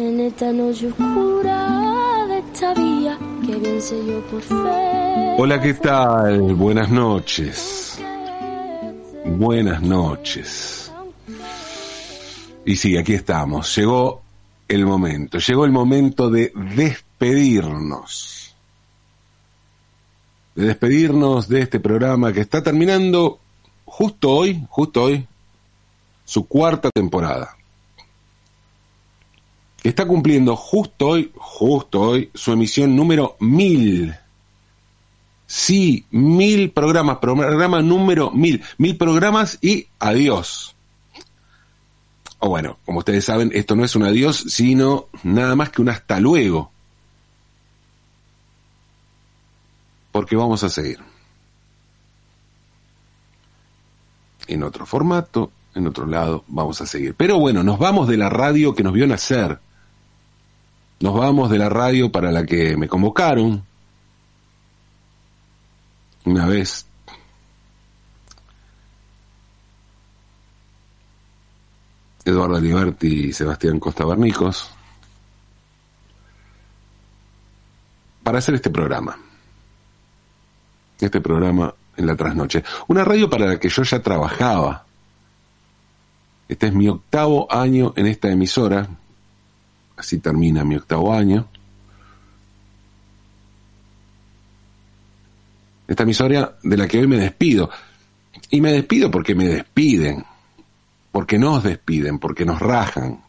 en esta noche oscura de esta vía que bien yo por fe. Hola, ¿qué tal? Buenas noches. Buenas noches. Y sí, aquí estamos. Llegó el momento. Llegó el momento de despedirnos. De despedirnos de este programa que está terminando justo hoy, justo hoy, su cuarta temporada. Está cumpliendo justo hoy, justo hoy, su emisión número mil. Sí, mil programas, programa número mil. Mil programas y adiós. O bueno, como ustedes saben, esto no es un adiós, sino nada más que un hasta luego. Porque vamos a seguir. En otro formato, en otro lado, vamos a seguir. Pero bueno, nos vamos de la radio que nos vio nacer. Nos vamos de la radio para la que me convocaron. Una vez. Eduardo Liberti y Sebastián Costa Barnicos. Para hacer este programa. Este programa en la trasnoche. Una radio para la que yo ya trabajaba. Este es mi octavo año en esta emisora. Así termina mi octavo año. Esta emisora de la que hoy me despido. Y me despido porque me despiden. Porque nos despiden, porque nos rajan.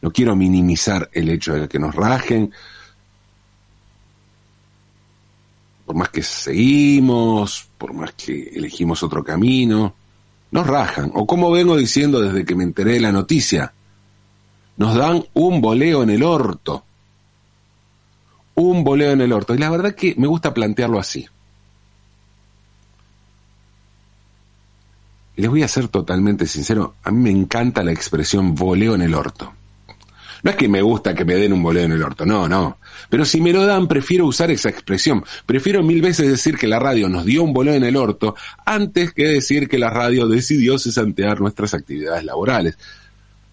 No quiero minimizar el hecho de que nos rajen, por más que seguimos, por más que elegimos otro camino, nos rajan. O como vengo diciendo desde que me enteré de la noticia, nos dan un boleo en el orto. Un boleo en el orto. Y la verdad que me gusta plantearlo así. Les voy a ser totalmente sincero, a mí me encanta la expresión boleo en el orto. No es que me gusta que me den un boleo en el orto, no, no. Pero si me lo dan, prefiero usar esa expresión. Prefiero mil veces decir que la radio nos dio un boleo en el orto antes que decir que la radio decidió cesantear nuestras actividades laborales.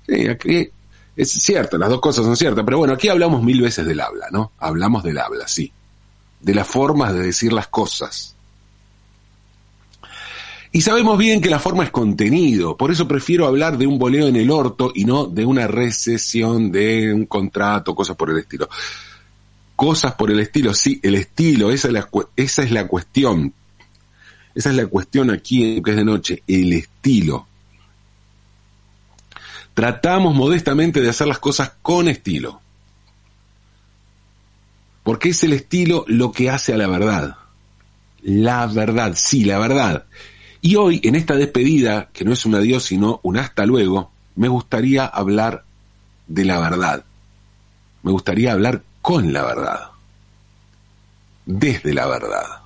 Sí, aquí es cierto, las dos cosas son ciertas, pero bueno, aquí hablamos mil veces del habla, ¿no? Hablamos del habla, sí. De las formas de decir las cosas. Y sabemos bien que la forma es contenido, por eso prefiero hablar de un boleo en el orto y no de una recesión, de un contrato, cosas por el estilo. Cosas por el estilo, sí, el estilo, esa es la, cuestión. Esa es la cuestión aquí que es de noche, el estilo. Tratamos modestamente de hacer las cosas con estilo. Porque es el estilo lo que hace a la verdad. La verdad, sí, la verdad. Y hoy, en esta despedida, que no es un adiós, sino un hasta luego, me gustaría hablar de la verdad. Me gustaría hablar con la verdad. Desde la verdad.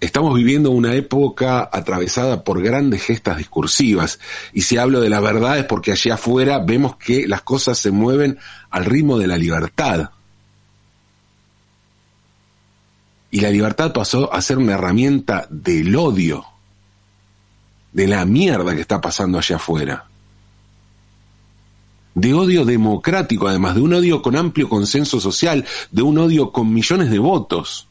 Estamos viviendo una época atravesada por grandes gestas discursivas, y si hablo de la verdad es porque allá afuera vemos que las cosas se mueven al ritmo de la libertad, Y la libertad pasó a ser una herramienta del odio, de la mierda que está pasando allá afuera. De odio democrático, además, de un odio con amplio consenso social, de un odio con millones de votos,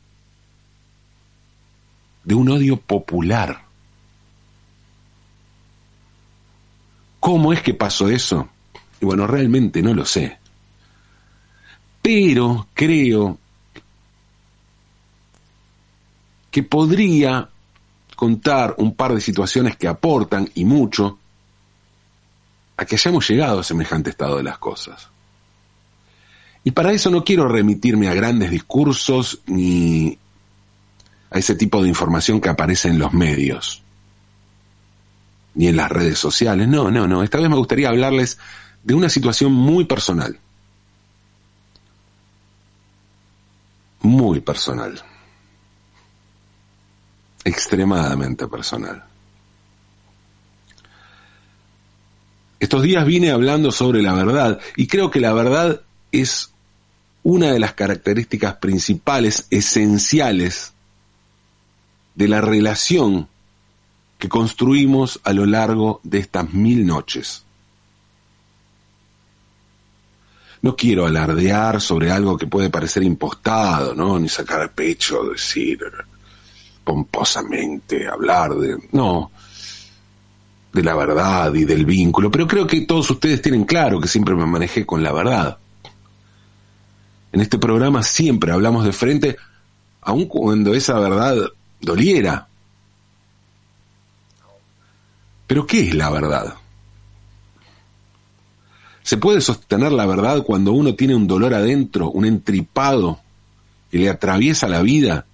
de un odio popular. ¿Cómo es que pasó eso? Y bueno, realmente no lo sé. Pero creo que podría contar un par de situaciones que aportan, y mucho, a que hayamos llegado a semejante estado de las cosas. Y para eso no quiero remitirme a grandes discursos ni a ese tipo de información que aparece en los medios, ni en las redes sociales. No, no, no. Esta vez me gustaría hablarles de una situación muy personal. Muy personal extremadamente personal. Estos días vine hablando sobre la verdad y creo que la verdad es una de las características principales, esenciales de la relación que construimos a lo largo de estas mil noches. No quiero alardear sobre algo que puede parecer impostado, ¿no? Ni sacar el pecho, decir pomposamente, hablar de... No, de la verdad y del vínculo, pero creo que todos ustedes tienen claro que siempre me manejé con la verdad. En este programa siempre hablamos de frente, aun cuando esa verdad doliera. Pero ¿qué es la verdad? ¿Se puede sostener la verdad cuando uno tiene un dolor adentro, un entripado que le atraviesa la vida,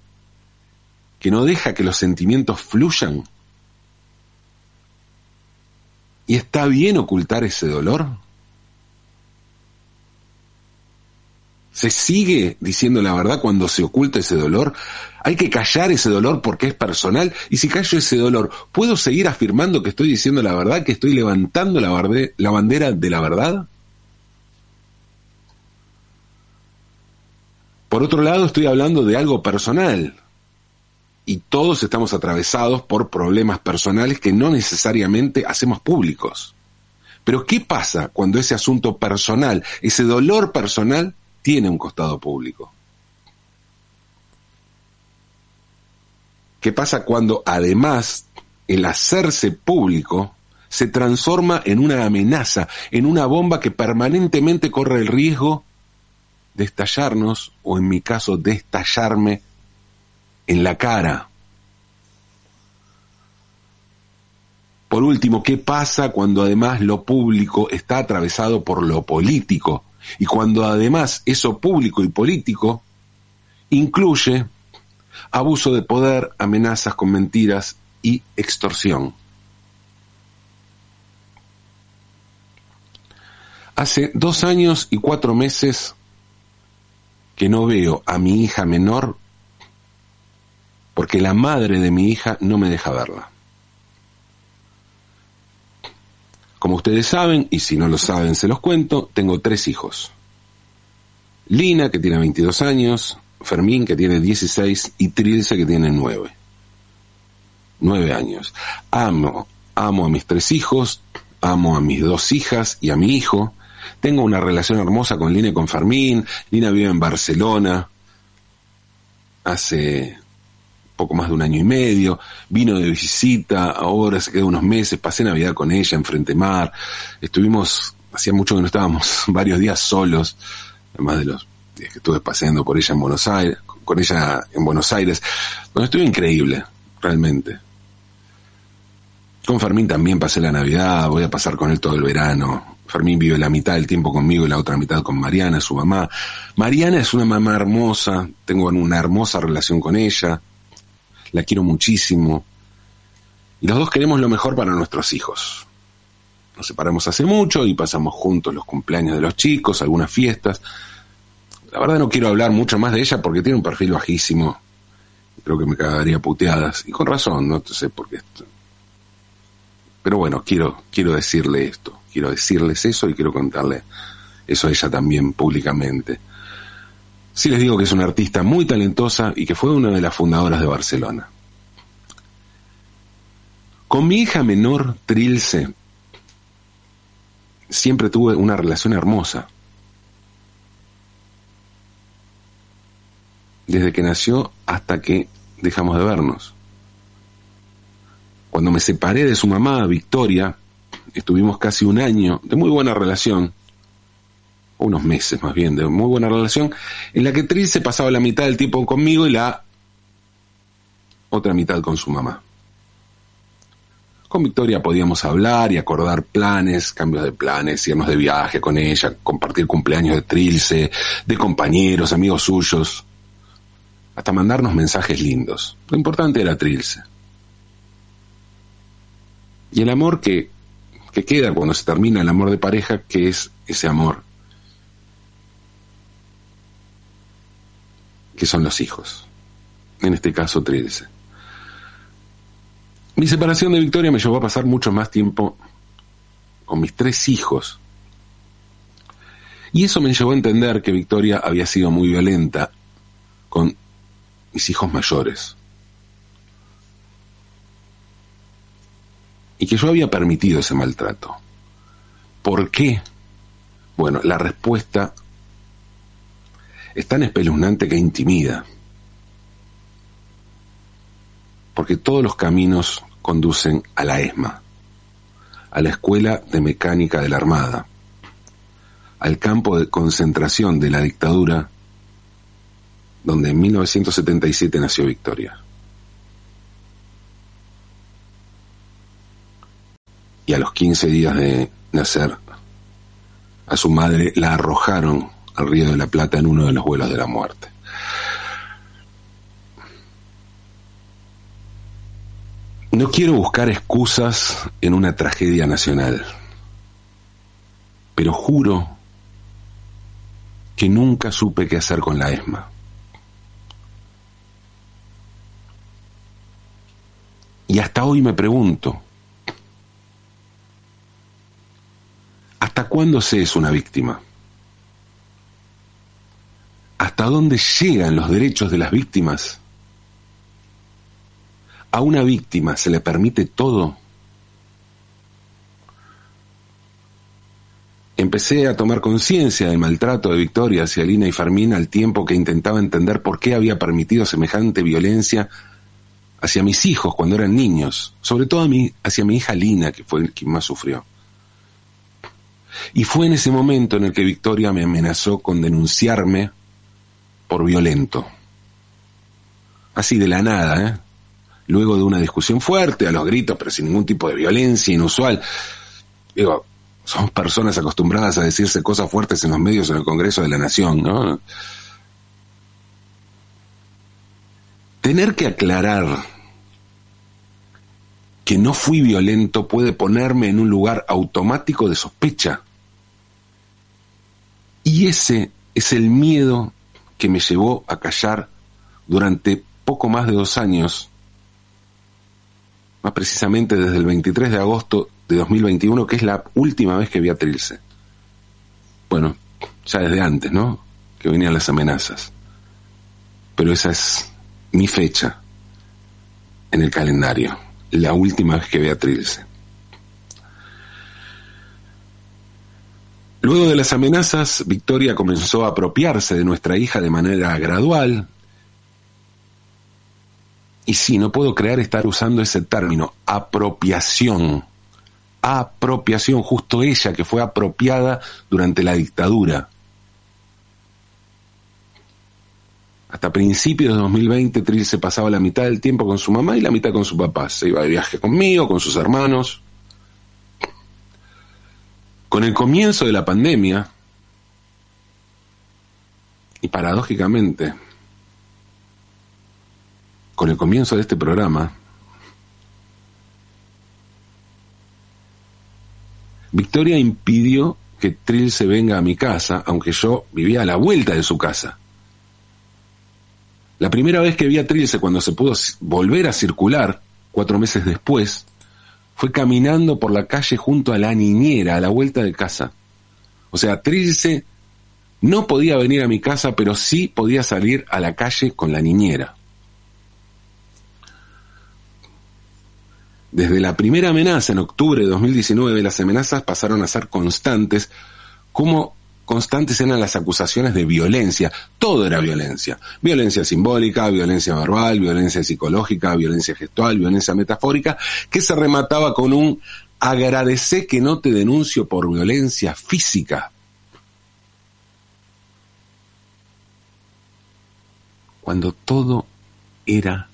que no deja que los sentimientos fluyan? ¿Y está bien ocultar ese dolor? ¿Se sigue diciendo la verdad cuando se oculta ese dolor? ¿Hay que callar ese dolor porque es personal? Y si callo ese dolor, ¿puedo seguir afirmando que estoy diciendo la verdad, que estoy levantando la, la bandera de la verdad? Por otro lado, estoy hablando de algo personal, y todos estamos atravesados por problemas personales que no necesariamente hacemos públicos. Pero ¿qué pasa cuando ese asunto personal, ese dolor personal, tiene un costado público? ¿Qué pasa cuando además el hacerse público se transforma en una amenaza, en una bomba que permanentemente corre el riesgo de estallarnos, o en mi caso, de estallarme en la cara. Por último, ¿qué pasa cuando además lo público está atravesado por lo político? Y cuando además eso público y político incluye abuso de poder, amenazas con mentiras y extorsión. Hace dos años y cuatro meses que no veo a mi hija menor porque la madre de mi hija no me deja verla. Como ustedes saben, y si no lo saben se los cuento, tengo tres hijos. Lina, que tiene 22 años, Fermín, que tiene 16, y Trilce, que tiene 9. 9 años. Amo, amo a mis tres hijos, amo a mis dos hijas y a mi hijo. Tengo una relación hermosa con Lina y con Fermín. Lina vive en Barcelona. Hace poco más de un año y medio, vino de visita, ahora se quedó unos meses, pasé Navidad con ella en Frente Mar, estuvimos, hacía mucho que no estábamos, varios días solos, además de los días que estuve paseando por ella en Buenos Aires, con ella en Buenos Aires, bueno, estuvo increíble, realmente. Con Fermín también pasé la Navidad, voy a pasar con él todo el verano. Fermín vive la mitad del tiempo conmigo y la otra mitad con Mariana, su mamá. Mariana es una mamá hermosa, tengo una hermosa relación con ella la quiero muchísimo. Y los dos queremos lo mejor para nuestros hijos. Nos separamos hace mucho y pasamos juntos los cumpleaños de los chicos, algunas fiestas. La verdad no quiero hablar mucho más de ella porque tiene un perfil bajísimo. Creo que me cagaría puteadas. Y con razón, no sé por qué. Esto. Pero bueno, quiero, quiero decirle esto. Quiero decirles eso y quiero contarle eso a ella también públicamente. Sí les digo que es una artista muy talentosa y que fue una de las fundadoras de Barcelona. Con mi hija menor, Trilce, siempre tuve una relación hermosa. Desde que nació hasta que dejamos de vernos. Cuando me separé de su mamá, Victoria, estuvimos casi un año de muy buena relación unos meses más bien, de muy buena relación, en la que Trilce pasaba la mitad del tiempo conmigo y la otra mitad con su mamá. Con Victoria podíamos hablar y acordar planes, cambios de planes, irnos de viaje con ella, compartir cumpleaños de Trilce, de compañeros, amigos suyos, hasta mandarnos mensajes lindos. Lo importante era Trilce. Y el amor que, que queda cuando se termina el amor de pareja, que es ese amor que son los hijos. En este caso, Trilce. Mi separación de Victoria me llevó a pasar mucho más tiempo con mis tres hijos. Y eso me llevó a entender que Victoria había sido muy violenta con mis hijos mayores. Y que yo había permitido ese maltrato. ¿Por qué? Bueno, la respuesta es tan espeluznante que intimida. Porque todos los caminos conducen a la ESMA, a la Escuela de Mecánica de la Armada, al campo de concentración de la dictadura, donde en 1977 nació Victoria. Y a los 15 días de nacer, a su madre la arrojaron al río de la Plata en uno de los vuelos de la muerte. No quiero buscar excusas en una tragedia nacional, pero juro que nunca supe qué hacer con la ESMA. Y hasta hoy me pregunto, ¿hasta cuándo se es una víctima? ¿Hasta dónde llegan los derechos de las víctimas? ¿A una víctima se le permite todo? Empecé a tomar conciencia del maltrato de Victoria hacia Lina y Fermín al tiempo que intentaba entender por qué había permitido semejante violencia hacia mis hijos cuando eran niños, sobre todo a mí, hacia mi hija Lina, que fue quien más sufrió. Y fue en ese momento en el que Victoria me amenazó con denunciarme por violento. Así de la nada, ¿eh? Luego de una discusión fuerte, a los gritos, pero sin ningún tipo de violencia inusual. Digo, somos personas acostumbradas a decirse cosas fuertes en los medios en el Congreso de la Nación, ¿no? Tener que aclarar que no fui violento puede ponerme en un lugar automático de sospecha. Y ese es el miedo que me llevó a callar durante poco más de dos años, más precisamente desde el 23 de agosto de 2021, que es la última vez que vi a Trilce. Bueno, ya desde antes, ¿no? Que venían las amenazas. Pero esa es mi fecha en el calendario, la última vez que vi a Trilce. Luego de las amenazas, Victoria comenzó a apropiarse de nuestra hija de manera gradual. Y sí, no puedo creer estar usando ese término, apropiación. Apropiación, justo ella que fue apropiada durante la dictadura. Hasta principios de 2020, Trill se pasaba la mitad del tiempo con su mamá y la mitad con su papá. Se iba de viaje conmigo, con sus hermanos. Con el comienzo de la pandemia, y paradójicamente, con el comienzo de este programa, Victoria impidió que Trill se venga a mi casa, aunque yo vivía a la vuelta de su casa. La primera vez que vi a Trilce cuando se pudo volver a circular, cuatro meses después, fue caminando por la calle junto a la niñera, a la vuelta de casa. O sea, Trilce no podía venir a mi casa, pero sí podía salir a la calle con la niñera. Desde la primera amenaza en octubre de 2019, las amenazas pasaron a ser constantes, como constantes eran las acusaciones de violencia. Todo era violencia. Violencia simbólica, violencia verbal, violencia psicológica, violencia gestual, violencia metafórica, que se remataba con un agradecé que no te denuncio por violencia física. Cuando todo era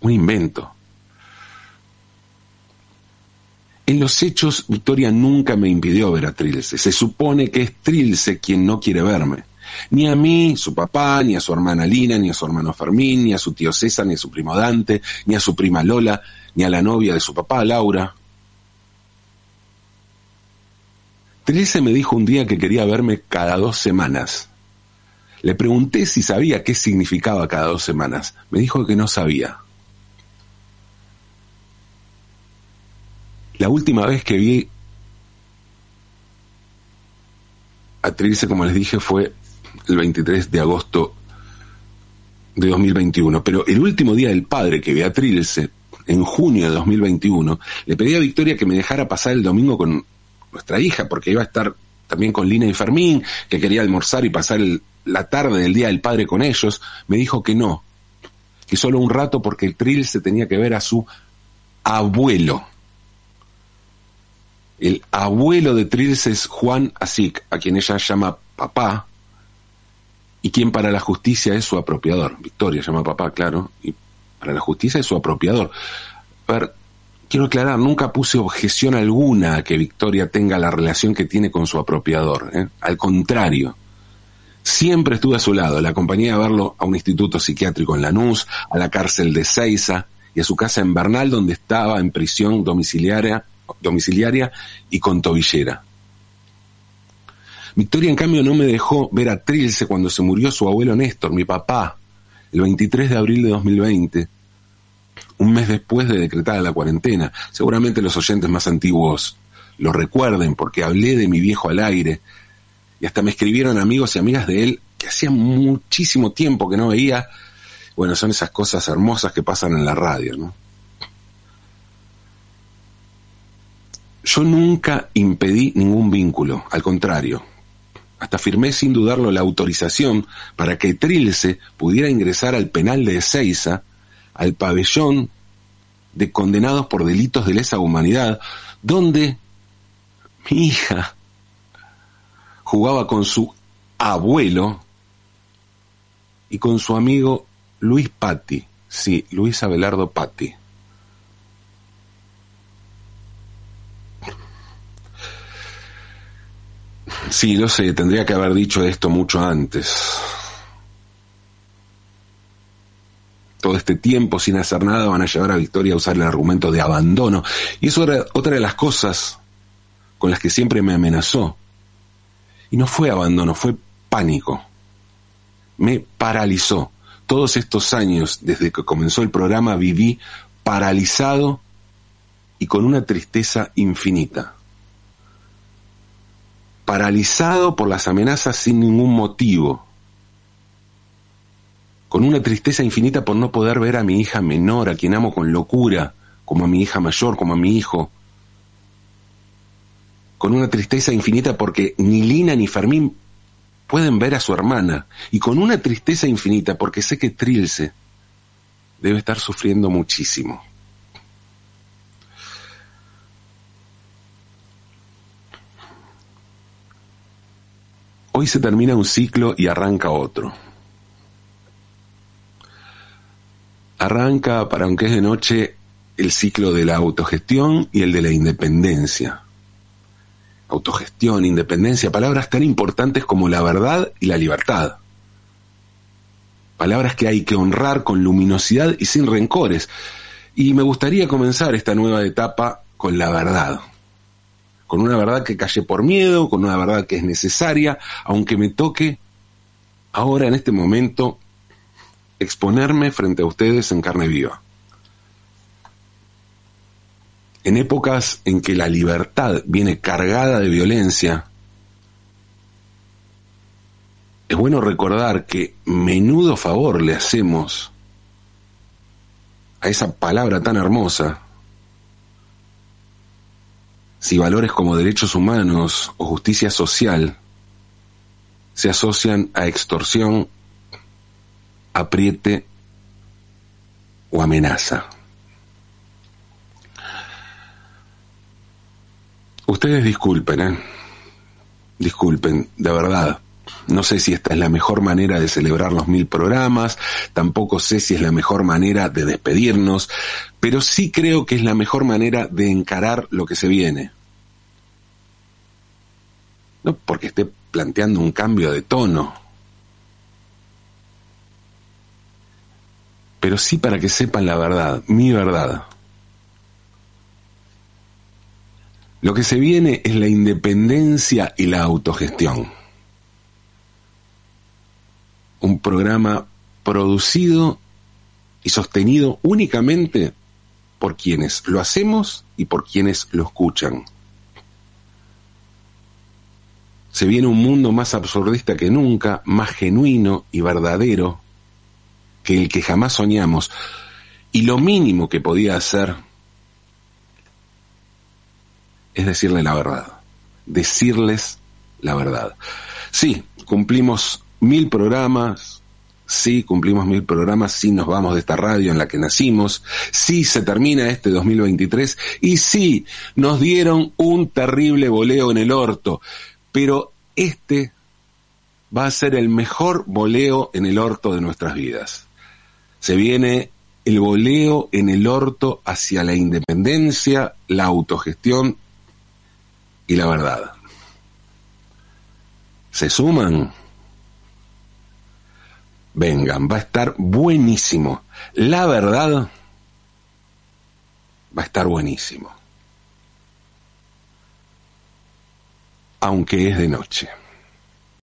un invento. En los hechos, Victoria nunca me impidió ver a Trilce. Se supone que es Trilce quien no quiere verme. Ni a mí, su papá, ni a su hermana Lina, ni a su hermano Fermín, ni a su tío César, ni a su primo Dante, ni a su prima Lola, ni a la novia de su papá, Laura. Trilce me dijo un día que quería verme cada dos semanas. Le pregunté si sabía qué significaba cada dos semanas. Me dijo que no sabía. La última vez que vi a Trilce, como les dije, fue el 23 de agosto de 2021. Pero el último día del padre que vi a Trilce, en junio de 2021, le pedí a Victoria que me dejara pasar el domingo con nuestra hija, porque iba a estar también con Lina y Fermín, que quería almorzar y pasar la tarde del Día del Padre con ellos, me dijo que no, que solo un rato porque el trill se tenía que ver a su abuelo. El abuelo de Trilce es Juan Asik, a quien ella llama papá, y quien para la justicia es su apropiador. Victoria llama papá, claro, y para la justicia es su apropiador. A ver, quiero aclarar, nunca puse objeción alguna a que Victoria tenga la relación que tiene con su apropiador. ¿eh? Al contrario, siempre estuve a su lado, la acompañé a verlo a un instituto psiquiátrico en Lanús, a la cárcel de Ceiza y a su casa en Bernal, donde estaba en prisión domiciliaria, domiciliaria y con tobillera. Victoria, en cambio, no me dejó ver a Trilce cuando se murió su abuelo Néstor, mi papá, el 23 de abril de 2020, un mes después de decretada la cuarentena. Seguramente los oyentes más antiguos lo recuerden porque hablé de mi viejo al aire y hasta me escribieron amigos y amigas de él que hacía muchísimo tiempo que no veía. Bueno, son esas cosas hermosas que pasan en la radio, ¿no? Yo nunca impedí ningún vínculo, al contrario, hasta firmé sin dudarlo la autorización para que Trilce pudiera ingresar al penal de Ezeiza, al pabellón de condenados por delitos de lesa humanidad, donde mi hija jugaba con su abuelo y con su amigo Luis Patti, sí, Luis Abelardo Patti. Sí, lo sé, tendría que haber dicho esto mucho antes. Todo este tiempo sin hacer nada van a llevar a Victoria a usar el argumento de abandono. Y eso era otra de las cosas con las que siempre me amenazó. Y no fue abandono, fue pánico. Me paralizó. Todos estos años, desde que comenzó el programa, viví paralizado y con una tristeza infinita paralizado por las amenazas sin ningún motivo, con una tristeza infinita por no poder ver a mi hija menor, a quien amo con locura, como a mi hija mayor, como a mi hijo, con una tristeza infinita porque ni Lina ni Fermín pueden ver a su hermana, y con una tristeza infinita porque sé que Trilce debe estar sufriendo muchísimo. Hoy se termina un ciclo y arranca otro. Arranca, para aunque es de noche, el ciclo de la autogestión y el de la independencia. Autogestión, independencia, palabras tan importantes como la verdad y la libertad. Palabras que hay que honrar con luminosidad y sin rencores. Y me gustaría comenzar esta nueva etapa con la verdad con una verdad que calle por miedo, con una verdad que es necesaria, aunque me toque ahora en este momento exponerme frente a ustedes en carne viva. En épocas en que la libertad viene cargada de violencia, es bueno recordar que menudo favor le hacemos a esa palabra tan hermosa si valores como derechos humanos o justicia social se asocian a extorsión, apriete o amenaza. Ustedes disculpen, ¿eh? Disculpen, de verdad. No sé si esta es la mejor manera de celebrar los mil programas, tampoco sé si es la mejor manera de despedirnos, pero sí creo que es la mejor manera de encarar lo que se viene. No porque esté planteando un cambio de tono, pero sí para que sepan la verdad, mi verdad. Lo que se viene es la independencia y la autogestión un programa producido y sostenido únicamente por quienes lo hacemos y por quienes lo escuchan. Se viene un mundo más absurdista que nunca, más genuino y verdadero que el que jamás soñamos. Y lo mínimo que podía hacer es decirle la verdad, decirles la verdad. Sí, cumplimos mil programas, sí cumplimos mil programas, sí nos vamos de esta radio en la que nacimos, sí se termina este 2023 y sí nos dieron un terrible voleo en el orto, pero este va a ser el mejor voleo en el orto de nuestras vidas. Se viene el voleo en el orto hacia la independencia, la autogestión y la verdad. ¿Se suman? Vengan, va a estar buenísimo. La verdad va a estar buenísimo. Aunque es de noche.